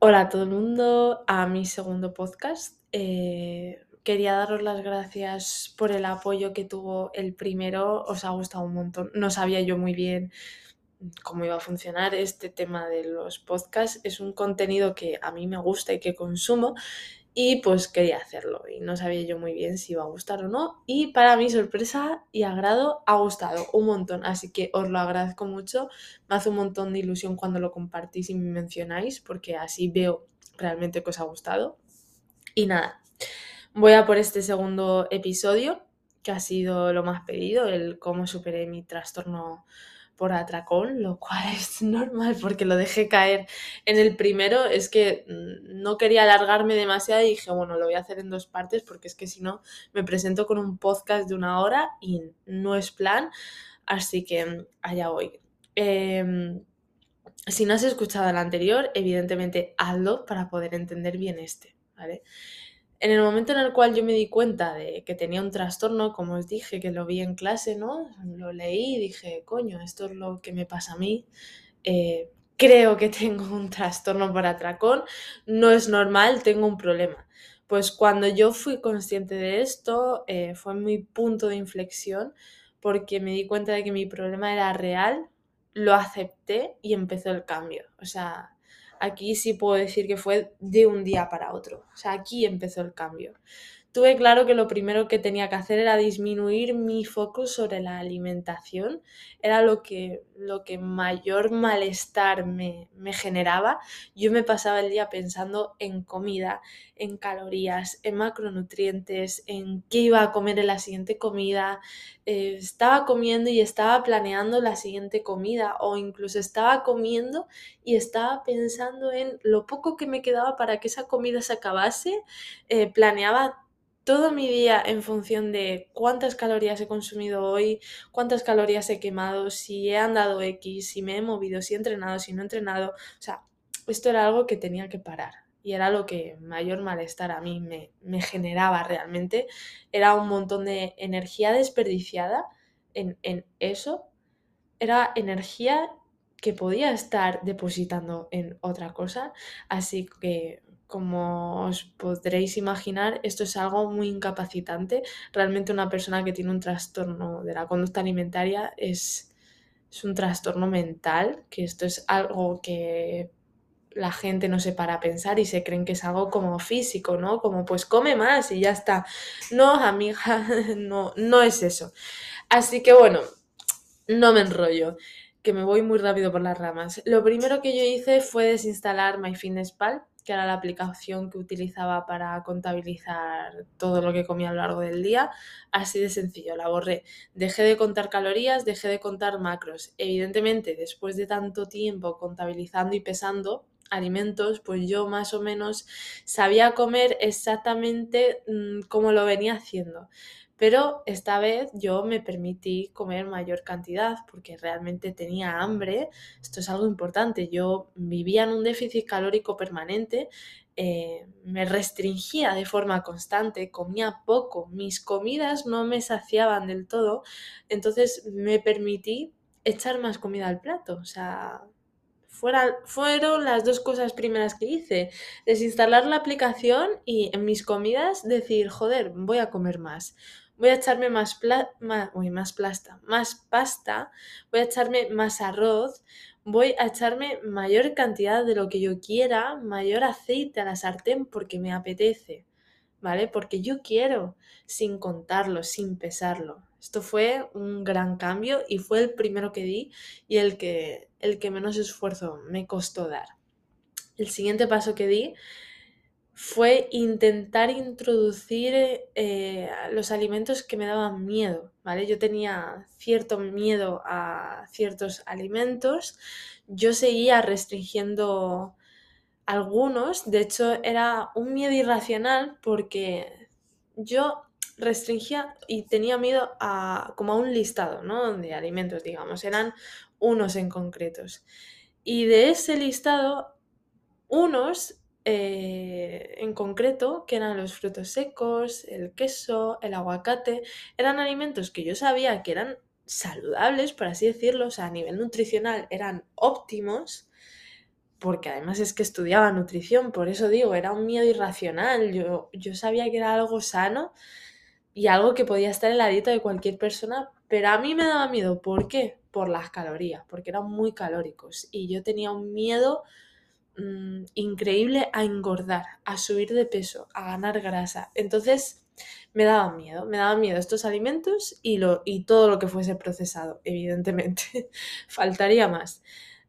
Hola a todo el mundo, a mi segundo podcast. Eh, quería daros las gracias por el apoyo que tuvo el primero, os ha gustado un montón. No sabía yo muy bien cómo iba a funcionar este tema de los podcasts. Es un contenido que a mí me gusta y que consumo y pues quería hacerlo y no sabía yo muy bien si iba a gustar o no y para mi sorpresa y agrado ha gustado un montón, así que os lo agradezco mucho, me hace un montón de ilusión cuando lo compartís y me mencionáis porque así veo realmente que os ha gustado. Y nada, voy a por este segundo episodio que ha sido lo más pedido, el cómo superé mi trastorno por atracón, lo cual es normal porque lo dejé caer en el primero. Es que mm, no quería alargarme demasiado y dije, bueno, lo voy a hacer en dos partes porque es que si no me presento con un podcast de una hora y no es plan. Así que mm, allá voy. Em, si no has escuchado el anterior, evidentemente hazlo para poder entender bien este, ¿vale? En el momento en el cual yo me di cuenta de que tenía un trastorno, como os dije, que lo vi en clase, ¿no? Lo leí y dije, coño, esto es lo que me pasa a mí. Eh, creo que tengo un trastorno por atracón, no es normal, tengo un problema. Pues cuando yo fui consciente de esto, eh, fue mi punto de inflexión porque me di cuenta de que mi problema era real, lo acepté y empezó el cambio. O sea, aquí sí puedo decir que fue de un día para otro. O sea, aquí empezó el cambio. Tuve claro que lo primero que tenía que hacer era disminuir mi foco sobre la alimentación. Era lo que, lo que mayor malestar me, me generaba. Yo me pasaba el día pensando en comida, en calorías, en macronutrientes, en qué iba a comer en la siguiente comida. Eh, estaba comiendo y estaba planeando la siguiente comida o incluso estaba comiendo y estaba pensando en lo poco que me quedaba para que esa comida se acabase. Eh, planeaba todo mi día en función de cuántas calorías he consumido hoy, cuántas calorías he quemado, si he andado X, si me he movido, si he entrenado, si no he entrenado. O sea, esto era algo que tenía que parar y era lo que mayor malestar a mí me, me generaba realmente. Era un montón de energía desperdiciada en, en eso. Era energía que podía estar depositando en otra cosa. Así que como os podréis imaginar, esto es algo muy incapacitante. Realmente una persona que tiene un trastorno de la conducta alimentaria es, un trastorno mental, que esto es algo que la gente no se para a pensar y se creen que es algo como físico, ¿no? Como pues come más y ya está. No, amiga, no, no es eso. Así que bueno, no me enrollo, que me voy muy rápido por las ramas. Lo primero que yo hice fue desinstalar MyFitnessPal que era la aplicación que utilizaba para contabilizar todo lo que comía a lo largo del día. Así de sencillo, la borré. Dejé de contar calorías, dejé de contar macros. Evidentemente, después de tanto tiempo contabilizando y pesando, alimentos, pues yo más o menos sabía comer exactamente mm, como lo venía haciendo. Pero esta vez yo me permití comer mayor cantidad porque realmente tenía hambre. Esto es algo importante. Yo vivía en un déficit calórico permanente, eh, me restringía de forma constante, comía poco, mis comidas no me saciaban del todo, entonces me permití echar más comida al plato. O sea, fueron las dos cosas primeras que hice. Desinstalar la aplicación y en mis comidas decir, joder, voy a comer más voy a echarme más, más, más plasta, más pasta, voy a echarme más arroz, voy a echarme mayor cantidad de lo que yo quiera, mayor aceite a la sartén porque me apetece, ¿vale? Porque yo quiero, sin contarlo, sin pesarlo. Esto fue un gran cambio y fue el primero que di y el que, el que menos esfuerzo me costó dar. El siguiente paso que di fue intentar introducir eh, los alimentos que me daban miedo, ¿vale? Yo tenía cierto miedo a ciertos alimentos, yo seguía restringiendo algunos, de hecho era un miedo irracional porque yo restringía y tenía miedo a como a un listado, ¿no? De alimentos, digamos, eran unos en concretos. Y de ese listado, unos eh, en concreto, que eran los frutos secos, el queso, el aguacate, eran alimentos que yo sabía que eran saludables, por así decirlo, o sea, a nivel nutricional eran óptimos, porque además es que estudiaba nutrición, por eso digo, era un miedo irracional, yo, yo sabía que era algo sano y algo que podía estar en la dieta de cualquier persona, pero a mí me daba miedo, ¿por qué? Por las calorías, porque eran muy calóricos y yo tenía un miedo mm, increíble a engordar, a subir de peso, a ganar grasa. Entonces me daba miedo, me daban miedo estos alimentos y, lo, y todo lo que fuese procesado, evidentemente. Faltaría más.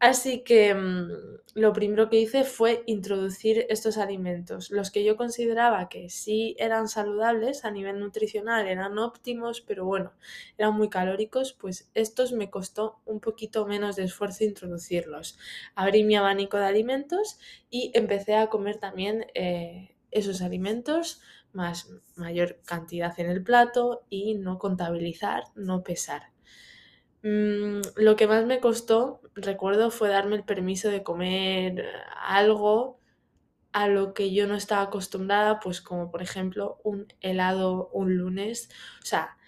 Así que mm, lo primero que hice fue introducir estos alimentos, los que yo consideraba que sí eran saludables a nivel nutricional, eran óptimos, pero bueno, eran muy calóricos, pues estos me costó un poquito menos de esfuerzo introducirlos. Abrí mi abanico de alimentos y empecé a comer también eh, esos alimentos más mayor cantidad en el plato y no contabilizar, no pesar. Mm, lo que más me costó, recuerdo, fue darme el permiso de comer algo a lo que yo no estaba acostumbrada, pues como por ejemplo un helado un lunes. O sea,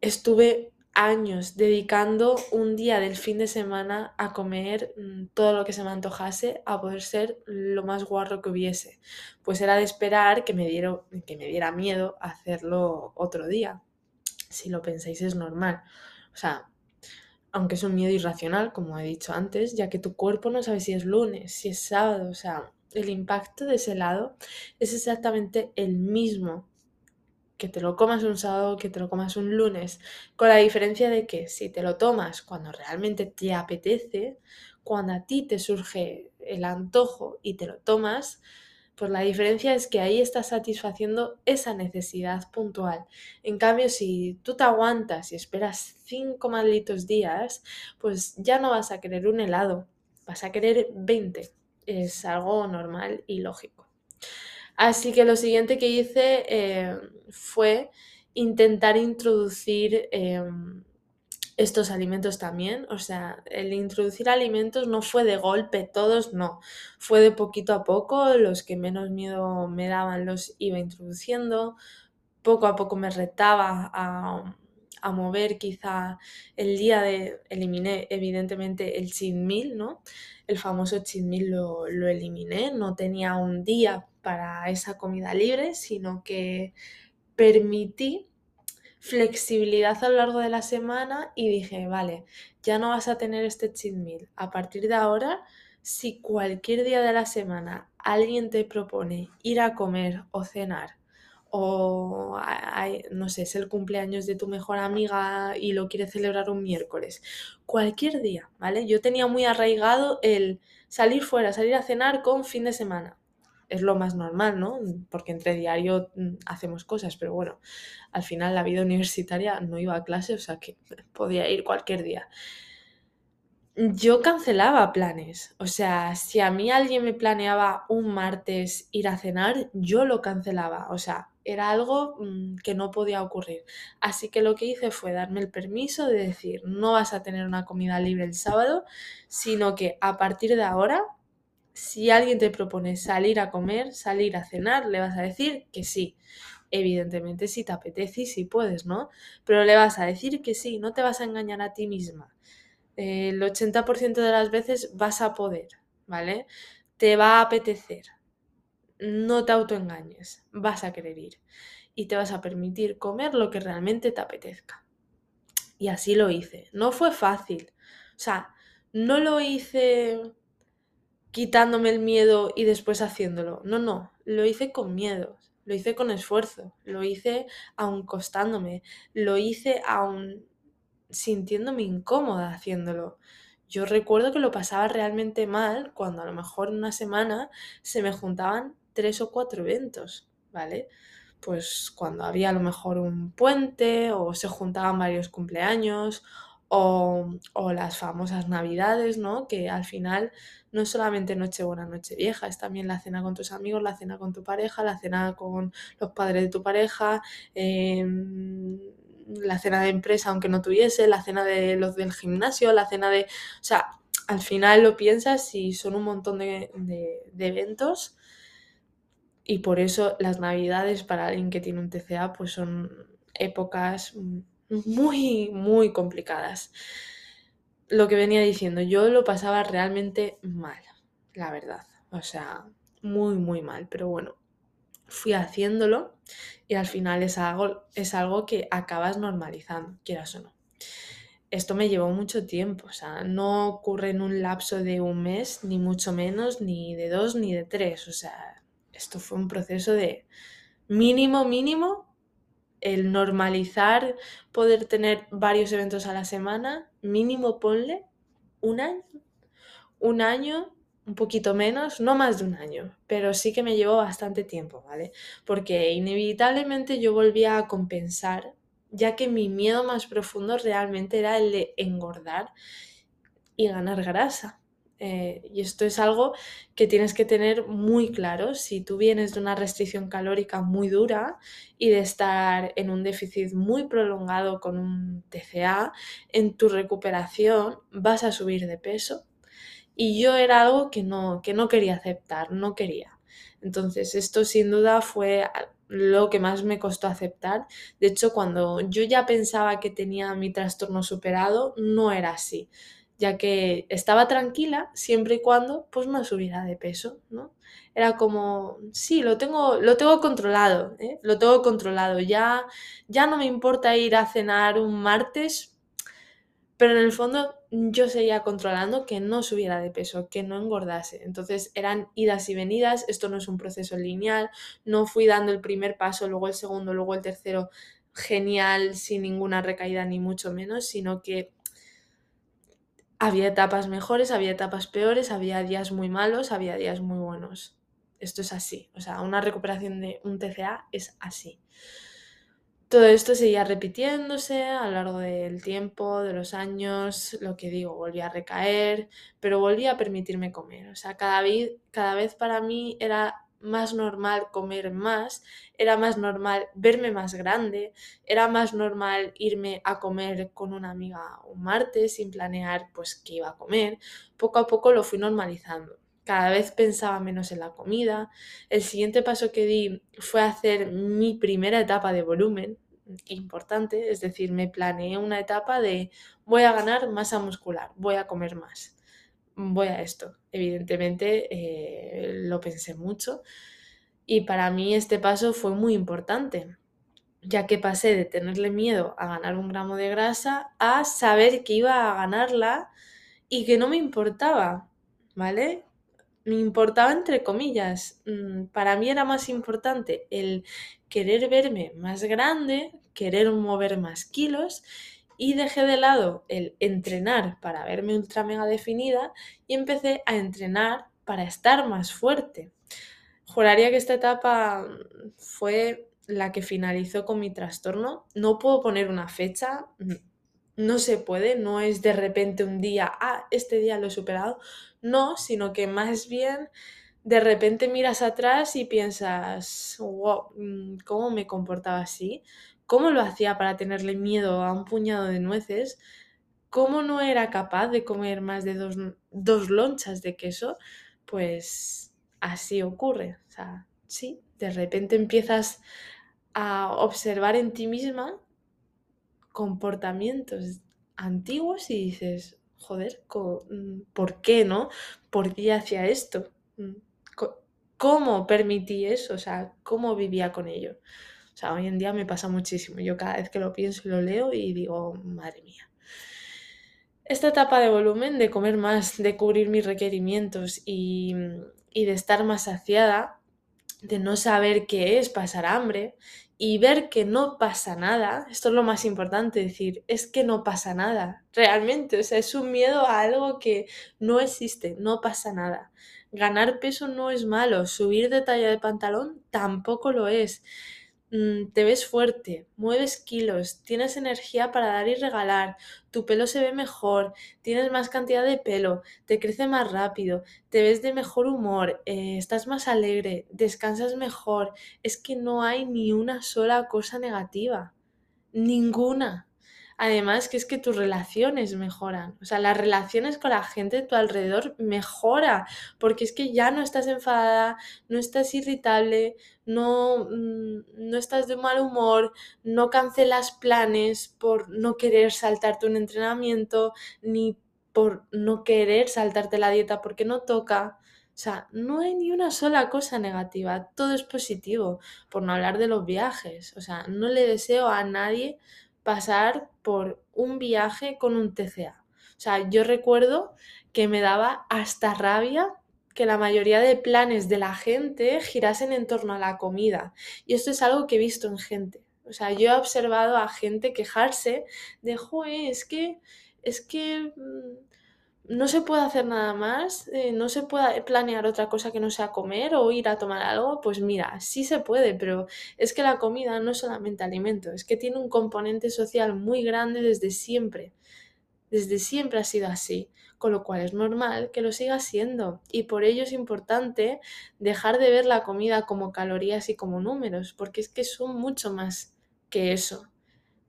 estuve años dedicando un día del fin de semana a comer mm, todo lo que se me antojase, a poder ser lo más guarro que hubiese. Pues era de esperar que me, diera, que me diera miedo hacerlo otro día. Si lo pensáis es normal. O sea, aunque es un miedo irracional, como he dicho antes, ya que tu cuerpo no sabe si es lunes, si es sábado, o sea, el impacto de ese lado es exactamente el mismo. Que te lo comas un sábado, que te lo comas un lunes, con la diferencia de que si te lo tomas cuando realmente te apetece, cuando a ti te surge el antojo y te lo tomas, pues la diferencia es que ahí estás satisfaciendo esa necesidad puntual. En cambio, si tú te aguantas y esperas cinco malditos días, pues ya no vas a querer un helado, vas a querer 20. Es algo normal y lógico. Así que lo siguiente que hice eh, fue intentar introducir em, estos alimentos también. O sea, el introducir alimentos no fue de golpe, todos no. Fue de poquito a poco, los que menos miedo me daban los iba introduciendo. Poco a poco me retaba a, mover quizá el día de eliminé evidentemente el meal, ¿no? El famoso meal lo, lo eliminé, no tenía un día para esa comida libre, sino que permití flexibilidad a lo largo de la semana y dije, vale, ya no vas a tener este cheat meal. A partir de ahora, si cualquier día de la semana alguien te propone ir a comer o cenar o no sé, es el cumpleaños de tu mejor amiga y lo quiere celebrar un miércoles, cualquier día, ¿vale? Yo tenía muy arraigado el salir fuera, salir a cenar con fin de semana es lo más normal, ¿no? Porque entre diario mm, hacemos cosas, pero bueno, al final la vida universitaria no iba a clase, o sea que podía ir cualquier día. Yo cancelaba planes, o sea, si a mí alguien me planeaba un martes ir a cenar, yo lo cancelaba, o sea, era algo mm, que no podía ocurrir. Así que lo que hice fue darme el permiso de decir, no vas a tener una comida libre el sábado, sino que a partir de ahora si alguien te propone salir a comer, salir a cenar, le vas a decir que sí. Evidentemente si te apetece y si puedes, ¿no? Pero le vas a decir que sí, no te vas a engañar a ti misma. el 80% de las veces vas a poder, ¿vale? Te va a apetecer. No te autoengañes, vas a querer ir. Y te vas a permitir comer lo que realmente te apetezca. Y así lo hice. No fue fácil. O sea, no lo hice quitándome el miedo y después haciéndolo. No, no, lo hice con miedo, lo hice con esfuerzo, lo hice aún costándome, lo hice aún sintiéndome incómoda haciéndolo. Yo recuerdo que lo pasaba realmente mal cuando a lo mejor en una semana se me juntaban tres o cuatro eventos, ¿vale? Pues cuando había a lo mejor un puente o se juntaban varios cumpleaños o, las famosas navidades, ¿no? Que al final no es solamente Nochebuena, Nochevieja, es también la cena con tus amigos, la cena con tu pareja, la cena con los padres de tu pareja, em, la cena de empresa aunque no tuviese, la cena de los del gimnasio, la cena de... O sea, al final lo piensas y son un montón de, de eventos y por eso las navidades para alguien que tiene un TCA pues son épocas muy, muy complicadas. Lo que venía diciendo, yo lo pasaba realmente mal, la verdad. O sea, muy, muy mal. Pero bueno, fui haciéndolo y al final es algo, es algo que acabas normalizando, quieras o no. Esto me llevó mucho tiempo, o sea, no ocurre en un lapso de un mes, ni mucho menos, ni de dos, ni de tres. O sea, esto fue un proceso de mínimo, mínimo, el normalizar poder tener varios eventos a la semana, mínimo ponle un año, un año un poquito menos, no más de un año, pero sí que me llevó bastante tiempo, ¿vale? Porque inevitablemente yo volvía a compensar, ya que mi miedo más profundo realmente era el de engordar y ganar grasa. Eh, y esto es algo que tienes que tener muy claro si tú vienes de una restricción calórica muy dura y de estar en un déficit muy prolongado con un TCA, en tu recuperación vas a subir de peso y yo era algo que no, que no quería aceptar, no quería. Entonces, esto sin duda fue lo que más me costó aceptar. De hecho, cuando yo ya pensaba que tenía mi trastorno superado, no era así, ya que estaba tranquila siempre y cuando pues no subiera de peso, ¿no? Era como, sí, lo tengo, lo tengo controlado, ¿eh? lo tengo controlado, ya, ya no me importa ir a cenar un martes pero en el fondo yo seguía controlando que no subiera de peso, que no engordase. Entonces eran idas y venidas, esto no es un proceso lineal, no fui dando el primer paso, luego el segundo, luego el tercero genial, sin ninguna recaída ni mucho menos, sino que había etapas mejores, había etapas peores, había días muy malos, había días muy buenos. Esto es así, o sea, una recuperación de un TCA es así. Todo esto seguía repitiéndose a lo largo del tiempo, de los años, lo que digo, volví a recaer, pero volví a permitirme comer. O sea, cada vez, cada vez para mí era más normal comer más, era más normal verme más grande, era más normal irme a comer con una amiga un martes sin planear pues qué iba a comer. Poco a poco lo fui normalizando. Cada vez pensaba menos en la comida. El siguiente paso que di fue hacer mi primera etapa de volumen importante, es decir, me planeé una etapa de voy a ganar masa muscular, voy a comer más, voy a esto. Evidentemente eh, lo pensé mucho y para mí este paso fue muy importante, ya que pasé de tenerle miedo a ganar un gramo de grasa a saber que iba a ganarla y que no me importaba, ¿vale? me importaba entre comillas. Mm, para mí era más importante el querer verme más grande, querer mover más kilos y dejé de lado el entrenar para verme ultra mega definida y empecé a entrenar para estar más fuerte. Juraría que esta etapa fue la que finalizó con mi trastorno. No puedo poner una fecha, no se puede, no es de repente un día, ah, este día lo he superado, no, sino que más bien de repente miras atrás y piensas, wow, mm, ¿cómo me comportaba así? ¿Cómo lo hacía para tenerle miedo a un puñado de nueces? ¿Cómo no era capaz de comer más de dos, dos lonchas de queso? Pues así ocurre. O sea, sí, de repente empiezas a observar en ti misma comportamientos antiguos y dices, joder, mm, ¿por qué no? ¿Por qué hacía esto? Mm, ¿Cómo permití eso? O sea, ¿cómo vivía con ello? O sea, hoy en día me pasa muchísimo. Yo cada vez que lo pienso y lo leo y digo, madre mía. Esta etapa de volumen, de comer más, de cubrir mis requerimientos y, y de estar más saciada, de no saber qué es pasar hambre y ver que no pasa nada, esto es lo más importante, decir, es que no pasa nada, realmente, o sea, es un miedo a algo que no existe, no pasa nada. Ganar peso no es malo, subir de talla de pantalón tampoco lo es. Mm, te ves fuerte, mueves kilos, tienes energía para dar y regalar, tu pelo se ve mejor, tienes más cantidad de pelo, te crece más rápido, te ves de mejor humor, eh, estás más alegre, descansas mejor. Es que no hay ni una sola cosa negativa, ninguna. Además, que es que tus relaciones mejoran. O sea, las relaciones con la gente de tu alrededor mejora. Porque es que ya no estás enfadada, no estás irritable, no, mm, no estás de mal humor, no cancelas planes por no querer saltarte un entrenamiento, ni por no querer saltarte la dieta porque no toca. O sea, no hay ni una sola cosa negativa, todo es positivo, por no hablar de los viajes. O sea, no le deseo a nadie pasar por un viaje con un TCA. O sea, yo recuerdo que me daba hasta rabia que la mayoría de planes de la gente girasen en torno a la comida. Y esto es algo que he visto en gente. O sea, yo he observado a gente quejarse de, joder, es que, es que mm, no se puede hacer nada más, eh, no se puede planear otra cosa que no sea comer o ir a tomar algo, pues mira, sí se puede, pero es que la comida no es solamente alimento, es que tiene un componente social muy grande desde siempre. Desde siempre ha sido así, con lo cual es normal que lo siga siendo. Y por ello es importante dejar de ver la comida como calorías y como números, porque es que son mucho más que eso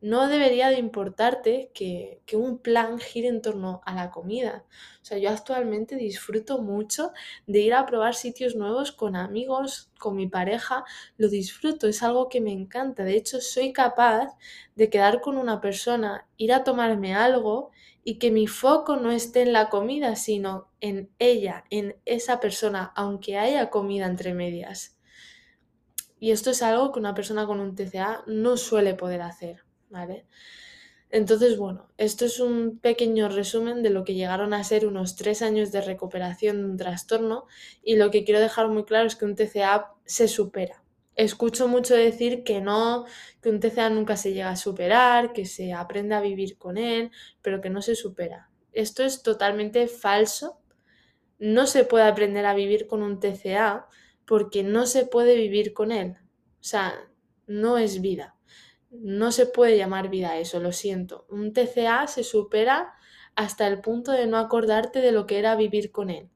no debería de importarte que, un plan gire en torno a la comida. O sea, yo actualmente disfruto mucho de ir a probar sitios nuevos con amigos, con mi pareja, lo disfruto, es algo que me encanta. De hecho, soy capaz de quedar con una persona, ir a tomarme algo y que mi foco no esté en la comida, sino en ella, en esa persona, aunque haya comida entre medias. Y esto es algo que una persona con un TCA no suele poder hacer. ¿Vale? Entonces, bueno, esto es un pequeño resumen de lo que llegaron a ser unos tres años de recuperación de un trastorno y lo que quiero dejar muy claro es que un TCA se supera. Escucho mucho decir que no, que un TCA nunca se llega a superar, que se aprende a vivir con él, pero que no se supera. Esto es totalmente falso. No se puede aprender a vivir con un TCA porque no se puede vivir con él. O sea, no es vida. No se puede llamar vida eso, lo siento. Un TCA se supera hasta el punto de no acordarte de lo que era vivir con él.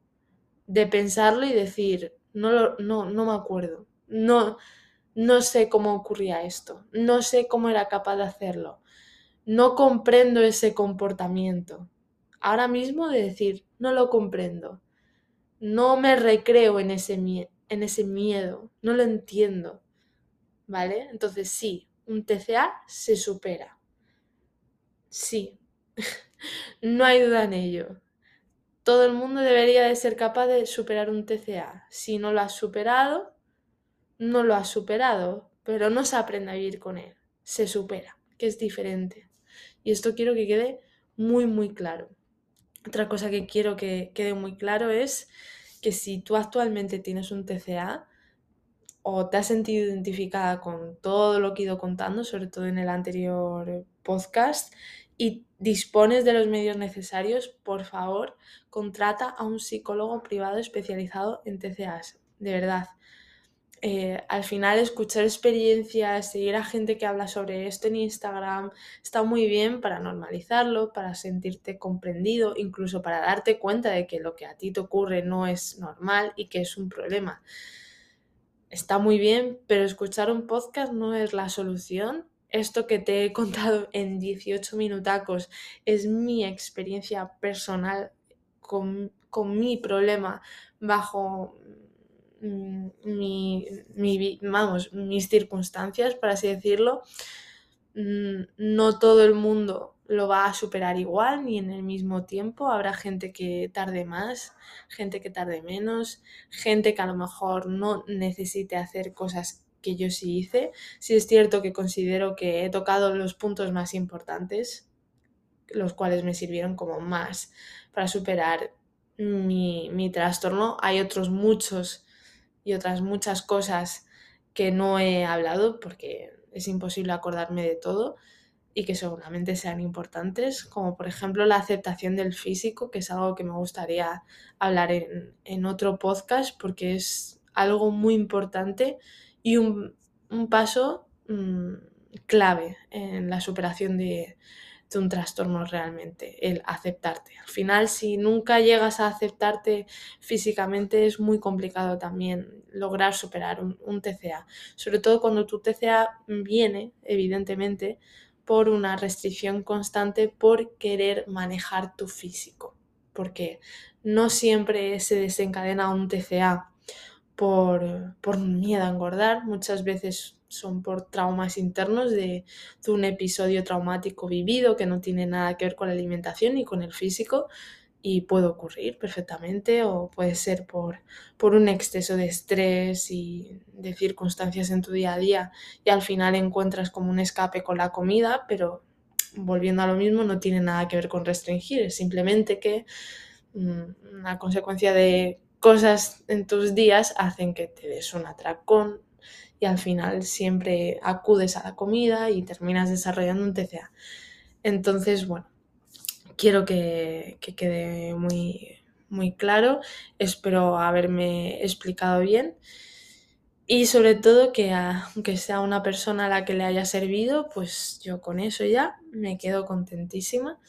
De pensarlo y decir, no, no, no me acuerdo. No, no sé cómo ocurría esto. No sé cómo era capaz de hacerlo. No comprendo ese comportamiento. Ahora mismo de decir, no lo comprendo. No me recreo en ese, en ese miedo. No lo entiendo. ¿Vale? Entonces sí, un TCA se supera. Sí, no hay duda en ello. Todo el mundo debería de ser capaz de superar un TCA. Si no lo has superado, no lo has superado, pero no se aprende a vivir con él. Se supera, que es diferente. Y esto quiero que quede muy, muy claro. Otra cosa que quiero que quede muy claro es que si tú actualmente tienes un TCA, o te has sentido identificada con todo lo que he ido contando, sobre todo en el anterior podcast, y dispones de los medios necesarios, por favor, contrata a un psicólogo privado especializado en TCAs. De verdad. Eh, al final escuchar experiencias, seguir a gente que habla sobre esto en Instagram, está muy bien para normalizarlo, para sentirte comprendido, incluso para darte cuenta de que lo que a ti te ocurre no es normal y que es un problema está muy bien, pero escuchar un podcast no es la solución. Esto que te he contado en 18 minutacos es mi experiencia personal con, mi problema bajo mm, mi, mis circunstancias, por así decirlo. Mm, no todo el mundo lo va a superar igual ni en el mismo tiempo. Habrá gente que tarde más, gente que tarde menos, gente que a lo mejor no necesite hacer cosas que yo sí hice. Sí es cierto que considero que he tocado los puntos más importantes, los cuales me sirvieron como más para superar mi, mi trastorno. Hay otros muchos y otras muchas cosas que no he hablado porque es imposible acordarme de todo y que seguramente sean importantes, como por ejemplo la aceptación del físico, que es algo que me gustaría hablar en, otro podcast porque es algo muy importante y un, paso mm, clave en la superación de, de un trastorno realmente, el aceptarte. Al final, si nunca llegas a aceptarte físicamente, es muy complicado también lograr superar un, un TCA. Sobre todo cuando tu TCA viene, evidentemente, por una restricción constante por querer manejar tu físico. Porque no siempre se desencadena un TCA por, por miedo a engordar, muchas veces son por traumas internos de, un episodio traumático vivido que no tiene nada que ver con la alimentación ni con el físico. Y puede ocurrir perfectamente o puede ser por, por un exceso de estrés y de circunstancias en tu día a día y al final encuentras como un escape con la comida, pero volviendo a lo mismo no tiene nada que ver con restringir, es simplemente que mm, una consecuencia de cosas en tus días hacen que te des un atracón y al final siempre acudes a la comida y terminas desarrollando un TCA. Entonces, bueno, quiero que, quede muy, muy claro. Espero haberme explicado bien. Y sobre todo que aunque sea una persona a la que le haya servido, pues yo con eso ya me quedo contentísima.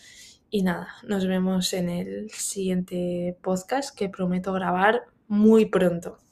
Y nada, nos vemos en el siguiente podcast que prometo grabar muy pronto.